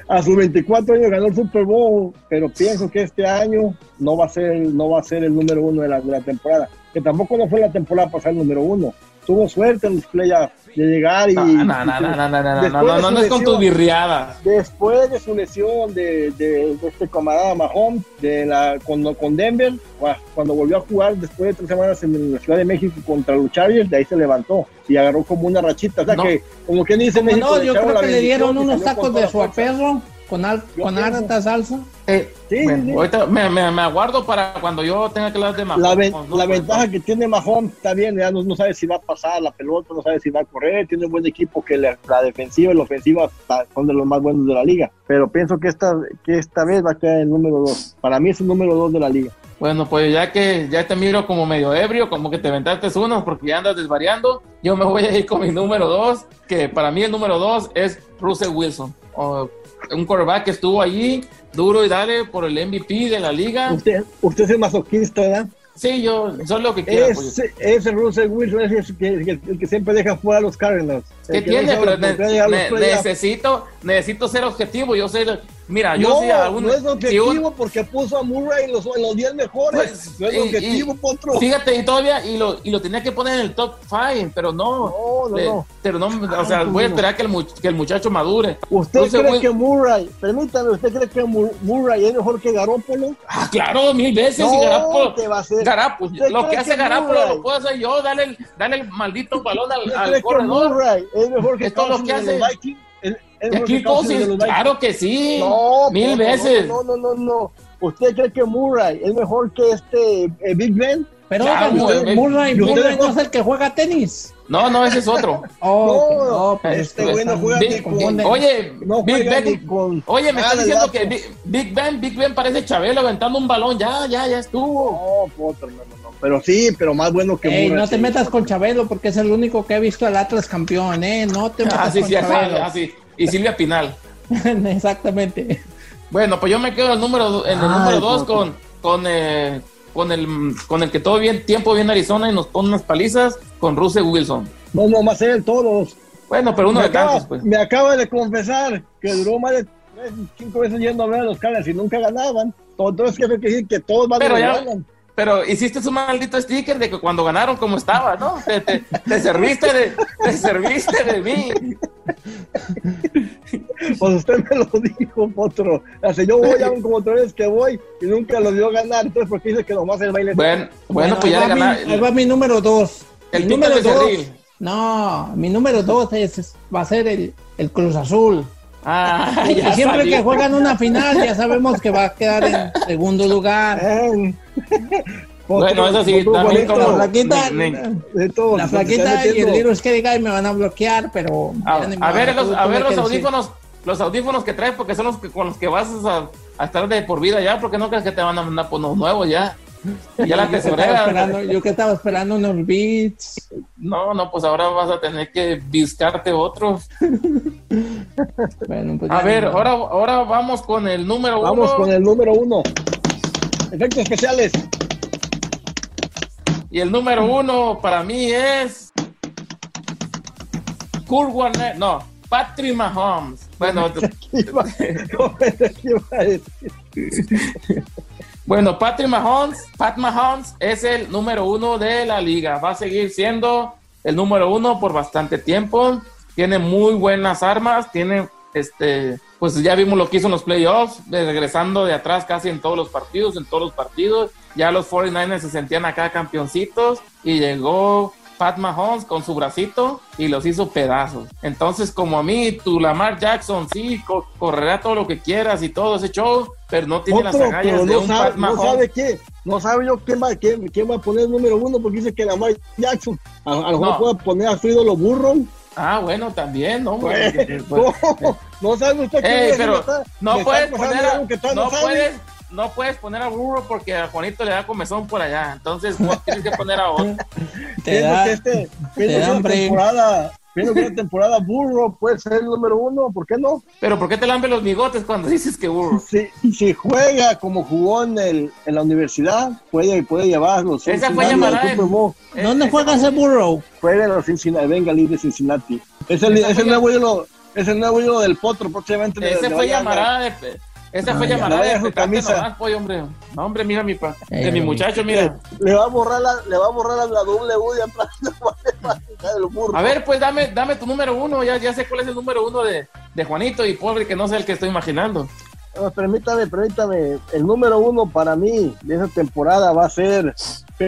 a sus 24 años ganó el Super Bowl, pero pienso que este año no va a ser, no va a ser el número uno de la, temporada. Que tampoco no fue la temporada pasada el número uno. Tuvo suerte en los playoffs de llegar y.
No, no, no, no, no, no, no, no, no, es con tu birriada.
Después de su lesión de, de, este camarada Mahomes, de la, con, con Denver, cuando volvió a jugar después de tres semanas en la Ciudad de México contra los Chargers, de ahí se levantó y agarró como una rachita. O sea que, como que dice México.
No, yo creo que le dieron unos tacos de su perro con, al, con alta salsa.
Eh, sí, Ahorita me, me, me, aguardo para cuando yo tenga que hablar de
Mahomes. La, la ventaja que tiene Mahomes está bien, ya no, no, sabe si va a pasar la pelota, no sabe si va a correr, tiene un buen equipo que la, defensiva y la ofensiva son de los más buenos de la liga. Pero pienso que esta, que esta vez va a quedar el número 2. Para mí es el número 2 de la liga.
Bueno, pues ya que ya te miro como medio ebrio, como que te aventaste uno porque ya andas desvariando, yo me voy a ir con mi número 2, que para mí el número 2 es Russell Wilson. O un quarterback que estuvo allí duro y dale por el MVP de la liga.
Usted, usted es el masoquista, ¿verdad?
Sí, yo, soy lo que quiera.
Ese, ese Russell Wilson es el que, el, el que siempre deja fuera a los Cardinals.
¿Qué
El que
tiene? Pero ne- ne- necesito, necesito ser objetivo. Yo sé, mira, yo
no,
sí a un-
no es
si
objetivo
un-
porque puso a Murray en los, en los 10 mejores.
Pues,
no es
y-
objetivo,
y-
Potro.
Fíjate, y todavía, y lo, y lo tenía que poner en el top 5, pero no.
No, no,
Le-
no.
Pero no, o sea, voy a
no.
esperar que el, much- que el muchacho madure.
¿Usted
Russell
cree que Murray, permítame, ¿usted cree que Mur- Murray es mejor que Garoppolo?
Ah, claro, mil veces. y
No, ¿Usted
lo que hace
que
Garapolo
Murray-
lo puedo hacer yo. Dale el, dale el maldito balón al,
¿Usted
al
cree que
corredor.
Murray es mejor que
Esto es lo que hace. Y
que los Vikings?
claro que sí.
No,
mil veces.
No, no, no, no. ¿Usted cree que Murray es mejor que este eh, Big Ben?
Pero
Ya,
Murray, Murray, Murray
dejó-
no es el que juega tenis.
No, no, ese es otro.
Oh,
No,
no, pues,
este
pues,
güey no juega
Big-
ni con-.
Oye,
No
Big
ni
Ben.
con
Oye, me estás diciendo que. Big, Big Ben, Big Ben parece Chabelo aventando un balón. Ya, ya, ya estuvo.
No, Potro, no, no, no. Pero sí, pero más bueno que
Ey,
Murray.
no te
sí.
metas con Chabelo porque es el único que he visto al Atlas campeón, ¿eh? No te metas
Ah, sí,
con
sí,
Chabelo.
ah, sí. Y Silvia Pinal.
Exactamente.
Bueno, pues yo me quedo en el número, en el
Ay,
número dos con, con, eh, con, el, con el que todo bien tiempo viene Arizona y nos pone unas palizas con Russell Wilson.
No, no, más él todos.
Bueno, pero uno
me,
de
acaba,
tantos, pues.
me acaba de confesar que duró más de tres, cinco veces yendo a ver a los Cardinals y nunca ganaban. Entonces, ¿qué que decir? Que todos van
Pero
a
ya-
ganan.
Pero hiciste su maldito sticker de que cuando ganaron como estaba, ¿no? Te, te- te serviste de, te serviste de mí.
Pues usted me lo dijo, Potro. O sea, yo voy a un como tres veces que voy y nunca lo dio ganar. Entonces, ¿por qué dice que nomás el baile?
Bueno, bueno, pues ya
va
de ganar.
mi- Ahí va mi número dos.
El
mi número dos. No, mi número dos es, va a ser el, el Cruz Azul.
Ah,
Y
ya
siempre
salió.
que juegan una final, ya sabemos que va a quedar en segundo lugar.
Bueno, eso sí, también como-
La flaquita,
de todo,
la flaquita y el
metiendo.
Little Scary Guy me van a bloquear, pero.
A,
ya ni
a ver, los, a ver los
decir.
audífonos, los audífonos que traes, porque son los que, con los que vas a, a estar de por vida ya, porque no crees que te van a mandar por unos nuevos ya. Ya la
Yo que estaba
tesorera.
Yo que estaba esperando unos beats.
No, no, pues ahora vas a tener que buscarte otros.
Bueno, pues
A ver, ahora, ahora vamos con el número
Vamos
uno.
con el número uno. Efectos especiales.
Y el número uno para mí es. Kurt Warner, no, Patrick Mahomes. Bueno,
Iba- iba a decir.
Bueno, Patrick Mahomes, Pat Mahomes es el número uno de la liga. Va a seguir siendo el número uno por bastante tiempo. Tiene muy buenas armas. Tiene, este, pues ya vimos lo que hizo en los playoffs, regresando de atrás casi en todos los partidos, en todos los partidos. Ya los 49ers se sentían acá campeoncitos y llegó Pat Mahomes con su bracito y los hizo pedazos. Entonces, como a mí, tu Lamar Jackson sí co- correrá todo lo que quieras y todo ese show, pero no tiene las
Otro,
agallas
pero
de
no
un
sabe,
Pat
no
Mahomes.
sabe qué. No sabe yo quién va, quién, quién va a poner el número uno porque dice que la Mike Jackson. A, a lo mejor
No.
puede poner a su ídolo burro.
Ah, bueno, también, ¿no?
Pues,
Pues,
no, no sabe usted es,
pero no puedes poner a,
algo que todavía
no puedes, no puedes poner a burro porque a Juanito le da comezón por allá. Entonces no tienes que poner a otro.
Te da-
que este,
te
que
da
temporada, que la temporada burro puede ser el número uno, ¿por qué no?
Pero ¿por qué te lambe los bigotes cuando dices que burro?
Si, si juega como jugó en, el, en la universidad, puede, puede llevar los
Esa fue llamada.
¿Dónde juega ese burro?
Juega en los Cincinnati, Bengalis de Cincinnati. Es el, es el nuevo ídolo, es el nuevo ídolo del potro, próximamente.
Ese fue llamarada de esa fue llamarada
Le
de
camisa.
nomás, pollo, hombre. No, hombre, mira mi pa, de
Eh,
mi muchacho,
ganar.
mira.
Le, le va a borrar la, le va a borrar la, la W de atrás, le va a dejar el burro.
A ver, pues dame, dame tu número uno, ya, ya sé cuál es el número uno de, de Juanito y pobre que no sé el que estoy imaginando.
Ah, permítame, permítame. El número uno para mí de esa temporada va a ser,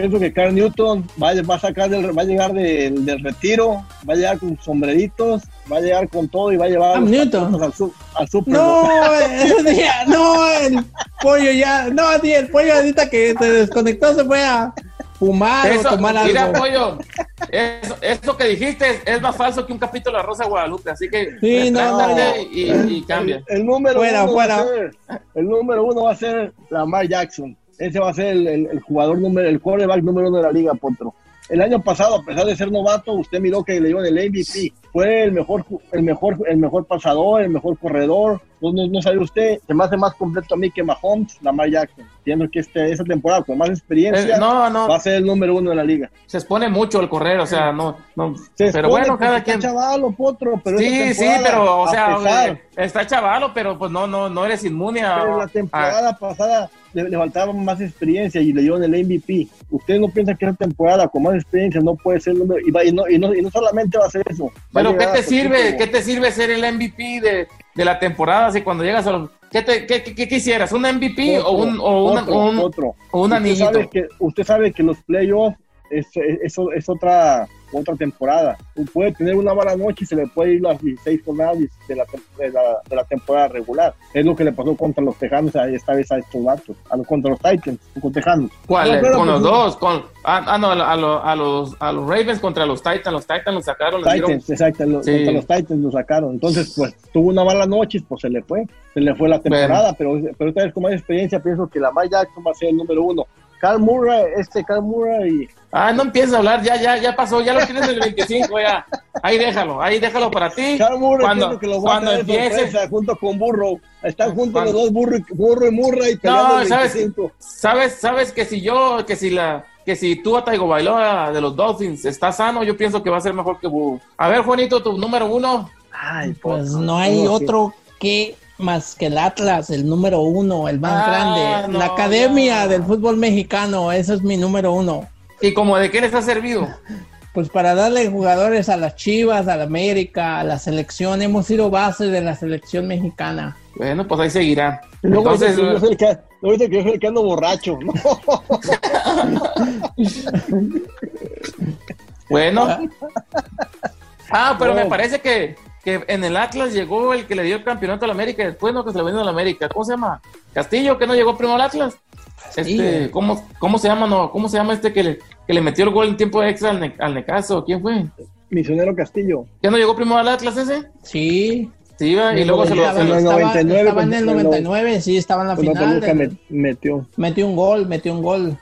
pienso que Carl Newton va, a- va a sacar del, va a llegar del, del retiro, va a llegar con sombreritos, va a llegar con todo y va a llevar a
Cam
los
Newton.
Patriotas al, su- al Super.
No, ese día, no, el pollo ya, no, el pollo ahorita que se desconectó se fue a fumar o
Eso,
tomar
mira,
algo.
pollo, eso, eso que dijiste es más falso que un capítulo de la Rosa de Guadalupe, así que
Sí, no, no,
retráctate y, y cambia.
El, el número
Fuera,
uno
fuera.
Va a ser, el número uno va a ser Lamar Jackson. Ese va a ser el, jugador número, el quarterback número uno de la liga, Potro. El año pasado, a pesar de ser novato, usted miró que le dio el MVP. Fue el mejor, el mejor, el mejor pasador, el mejor corredor. No, no, no sabe usted, se me hace más completo a mí que Mahomes, Lamar Jackson. Entiendo que este, esta temporada con más experiencia
Eh, no, no.
va a ser el número uno de la liga.
Se expone mucho el correr, o sea, no, no.
Se
pero bueno, cada
está
quien.
chavalo, potro, pero
Sí, sí, pero, o sea,
pesar-
está chavalo, pero pues no, no, no eres inmune a.
Pero la
a-
temporada pasada le, le faltaba más experiencia y le dieron el MVP. ¿Usted no piensa que esa temporada con más experiencia no puede ser el número? Y, va- y no, y, no, y no solamente va a ser eso. va
Pero ¿qué te sirve?
Super
¿Qué te sirve ser el MVP de, de la temporada si cuando llegas a los... ¿Qué, te, qué, qué- qué quisieras? ¿Un MVP o un, o una-
Otro,
un,
otro.
o un
usted
anillito?
sabe que usted sabe que los playoffs es, es, es otra otra temporada puede tener una mala noche y se le puede ir las 16 jornadas de la, de la, de la temporada regular es lo que le pasó contra los Tejanos esta vez a estos vatos a los, contra los Titans con Tejanos
¿Cuál?
No,
con los dos. Con, ah, ah, no, a, los- a los, a los Ravens contra los Titans. Los Titans los sacaron. dieron-
Titans, exacto, lo-
Sí.
contra los Titans lo sacaron. Entonces, pues tuvo una mala noche, pues se le fue, se le fue la temporada, pero, pero esta vez con más experiencia pienso que la Mike Jackson va a ser el número uno. Carl Murray, este Carl Murray,
Ah, no empieces a hablar, ya, ya, ya pasó, ya lo tienes el 25, ya. Ahí déjalo, ahí déjalo para ti.
Carl Murray
Cuando,
que lo
cuando
traer de
empiece,
sorpresa junto con Burrow. Están juntos
Cuando-
los dos, Burro, y- Burro y Murray peleando
No,
el
¿sabes?
25.
sabes, sabes que si yo, que si la, que si tú a Taigo Bailoa de los Dolphins está sano, yo pienso que va a ser mejor que Burrow. A ver, Juanito, tu número uno.
Ay,
Pues
por
no hay otro que más que el Atlas, el número uno, el más
Ah,
grande.
no,
la academia
no.
del fútbol mexicano, ese es mi número uno.
¿Y como de qué les ha servido?
Pues para darle jugadores a las Chivas, a la América, a la selección, hemos sido base de la selección mexicana.
Bueno, pues ahí seguirá.
Luego
Entonces,
dice que yo soy el que, luego dice que yo soy el que ando borracho. ¿no?
bueno. Ah, pero
No.
me parece que, que en el Atlas llegó el que le dio el campeonato a la América, después no que se lo vendió a la América. ¿Cómo se llama? Castillo, que no llegó primero al Atlas.
Castillo.
Este, ¿cómo, ¿Cómo se llama? No, ¿Cómo se llama este que le, que le metió el gol en tiempo extra al, Ne- al Necaso? ¿Quién fue?
Misionero Castillo.
¿Ya no llegó primero al Atlas ese?
Sí,
Sí, iba, y luego se lo,
estaba,
el
estaba-
99,
estaba en el
con-
99, sí, estaba en la final.
Toluca
del-
me- metió,
Metió un gol, metió un gol.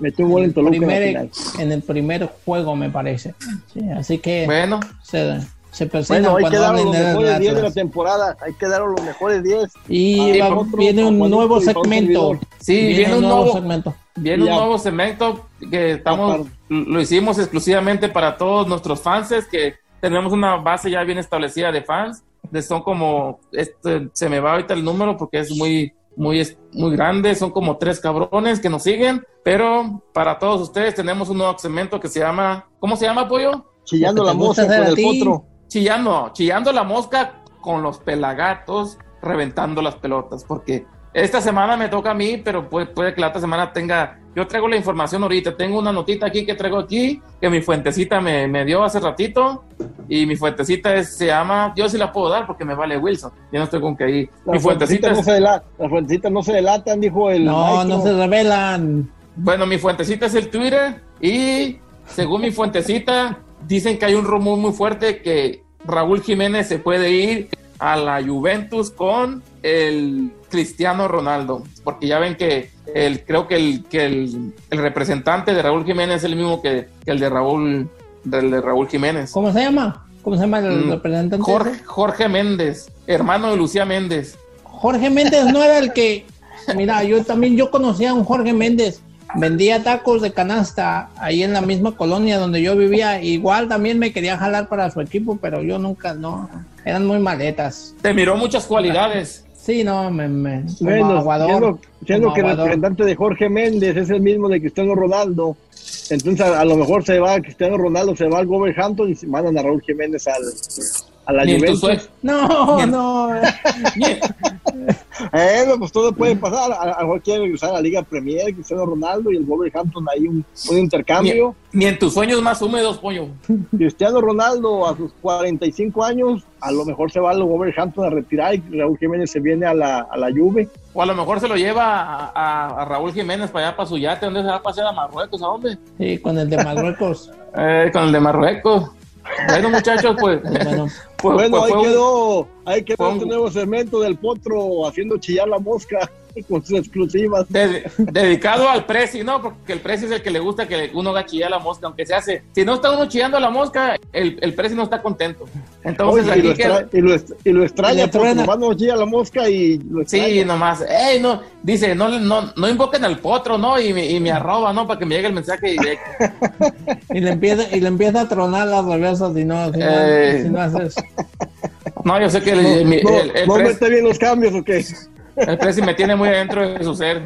metió un gol en Toluca en la
Primer-
final.
en el primer juego, me parece. Sí, así que
Bueno,
se, se persignan
Bueno, hay que
cuando
dar
hablen
los mejores 10 de la temporada. Hay que dar los mejores 10.
Y
Ah,
va-
otro,
viene un nuevo
un
segmento.
sí, viene, un nuevo,
segmento.
viene un
Ya.
nuevo segmento que estamos, lo hicimos exclusivamente para todos nuestros fans, que tenemos una base ya bien establecida de fans. De, son como, este, se me va ahorita el número porque es muy, muy, muy grande, son como tres cabrones que nos siguen, pero para todos ustedes tenemos un nuevo segmento que se llama, ¿cómo se llama, Pollo?
Chillando la
hacer
con el potro.
Chillando, chillando la mosca con los pelagatos, reventando las pelotas, porque esta semana me toca a mí, pero puede, puede que la otra semana tenga, yo traigo la información ahorita, tengo una notita aquí que traigo aquí, que mi fuentecita me, me dio hace ratito, y mi fuentecita es- se llama, yo sí la puedo dar porque me vale Wilson, yo no estoy con que ahí, mi
Las
fuentecita
no
es-
se dela- las fuentecitas no se delatan, dijo el
No,
maestro.
no se revelan.
Bueno, mi fuentecita es el Twitter y según mi fuentecita dicen que hay un rumor muy fuerte que Raúl Jiménez se puede ir a la Juventus con el Cristiano Ronaldo, porque ya ven que el creo que el que el, el representante de Raúl Jiménez es el mismo que, que el de Raúl del de Raúl Jiménez.
¿Cómo se llama? ¿Cómo se llama el
Mm,
representante?
Jorge, Jorge Méndez, hermano de Lucía Méndez.
Jorge Méndez no era el que. Mira, yo también yo conocía a un Jorge Méndez. Vendía tacos de canasta ahí en la misma colonia donde yo vivía. Igual también me quería jalar para su equipo, pero yo nunca, no. Eran muy maletas.
Te miró muchas cualidades.
Sí, no, me, me como
Bueno,
aguador.
siendo, siendo
como
que el
aguador.
representante de Jorge Méndez es el mismo de Cristiano Ronaldo, entonces a, a lo mejor se va Cristiano Ronaldo, se va al Wolverhampton y se mandan a Raúl Jiménez al, a la Juventus.
No,
Bien.
no.
Eh, pues todo puede pasar. A, lo mejor quiere regresar a la Liga Premier, Cristiano Ronaldo y el Wolverhampton ahí un, un intercambio.
Ni en tus sueños más húmedos, pollo.
Cristiano Ronaldo a sus 45 años, a lo mejor se va al Wolverhampton a retirar y Raúl Jiménez se viene a la, a la Juve.
O a lo mejor se lo lleva a, a- a Raúl Jiménez para allá, para su yate. ¿Dónde se va a pasear a Marruecos? ¿A dónde?
Sí, con el de Marruecos.
Eh, con el de Marruecos. Bueno, muchachos, pues.
Bueno,
pues-
bueno,
pues
ahí
fue un-
quedó, ahí quedó
fue un-
este nuevo segmento del potro haciendo chillar la mosca. Con sus exclusivas.
De- dedicado al Prezi, ¿no? Porque el Prezi es el que le gusta que uno haga chillar a la mosca, aunque se hace. Si no está uno chillando a la mosca, el, el Prezi no está contento. Entonces,
Oye, y, lo
aquí que.
extra- y lo y lo extraña porque nomás nos llega la mosca y lo
Sí,
extraña.
nomás. Ey, no, dice, no, no, no invoquen al potro, ¿no? Y, me- y me arroba, ¿no? Para que me llegue el mensaje directo.
Y le empieza, y le empieza a tronar las reversas si no, si no,
Eh.
si no haces.
No, yo sé que el,
No, no,
el, el
no
Prezi-
mete bien los cambios o qué.
El Prezi me tiene muy adentro de su ser.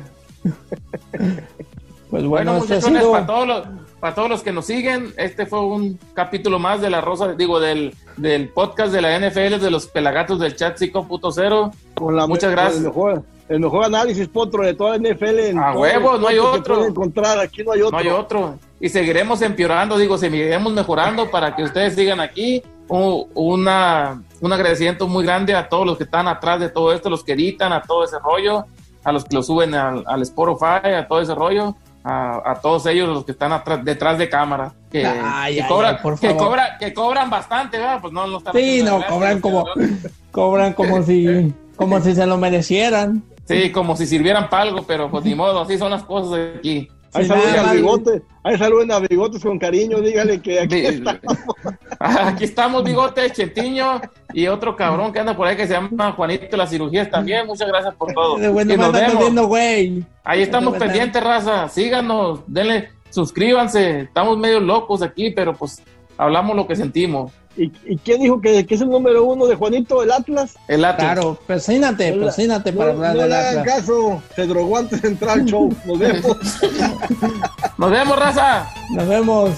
Pues
Bueno,
bueno, ha
muchachones,
sido-
para todos los para todos los que nos siguen, este fue un capítulo más de la Rosa, digo, del, del podcast de la NFL de los Pelagatos del Chat 5.0.
Con la,
Muchas gracias.
El mejor, el mejor análisis, Potro, de toda la NFL. en
A
todos
huevo,
los
no hay otro.
encontrar, aquí no hay otro.
No hay otro. Y seguiremos empeorando, digo, seguiremos mejorando para que ustedes sigan aquí. Un, una, un agradecimiento muy grande a todos los que están atrás de todo esto, los que editan, a todo ese rollo, a los que lo suben al, al Spotify, a todo ese rollo, a, a todos ellos los que están atrás, detrás de cámara, que,
Ay,
que
ay,
cobran,
ay, por
que,
favor.
cobra- que cobran bastante, ¿verdad? Pues no, no están
Sí, no, cobran como, cobran como si, como si se lo merecieran.
Sí, como si sirvieran para algo, pero pues ni modo, así son las cosas aquí.
Ahí
Sí,
saluden a
más.
Bigote, ahí saluden a Bigotes con cariño, dígale que aquí está.
Aquí estamos, Bigote, Chetiño y otro cabrón que anda por ahí que se llama Juanito de las cirugías también. Muchas gracias por todo.
De bueno,
Y nos vemos.
viendo, güey.
Ahí estamos
De
pendientes, raza. Síganos, denle, suscríbanse. Estamos medio locos aquí, pero pues hablamos lo que sentimos.
¿Y, y quién dijo que, que es el número uno de Juanito, el Atlas?
El Atlas.
Claro, persínate,
No,
persínate
no,
para hablar
no
del
le hagan
Atlas.
caso, se drogó antes de entrar al show. Nos vemos.
Nos vemos, raza.
Nos vemos.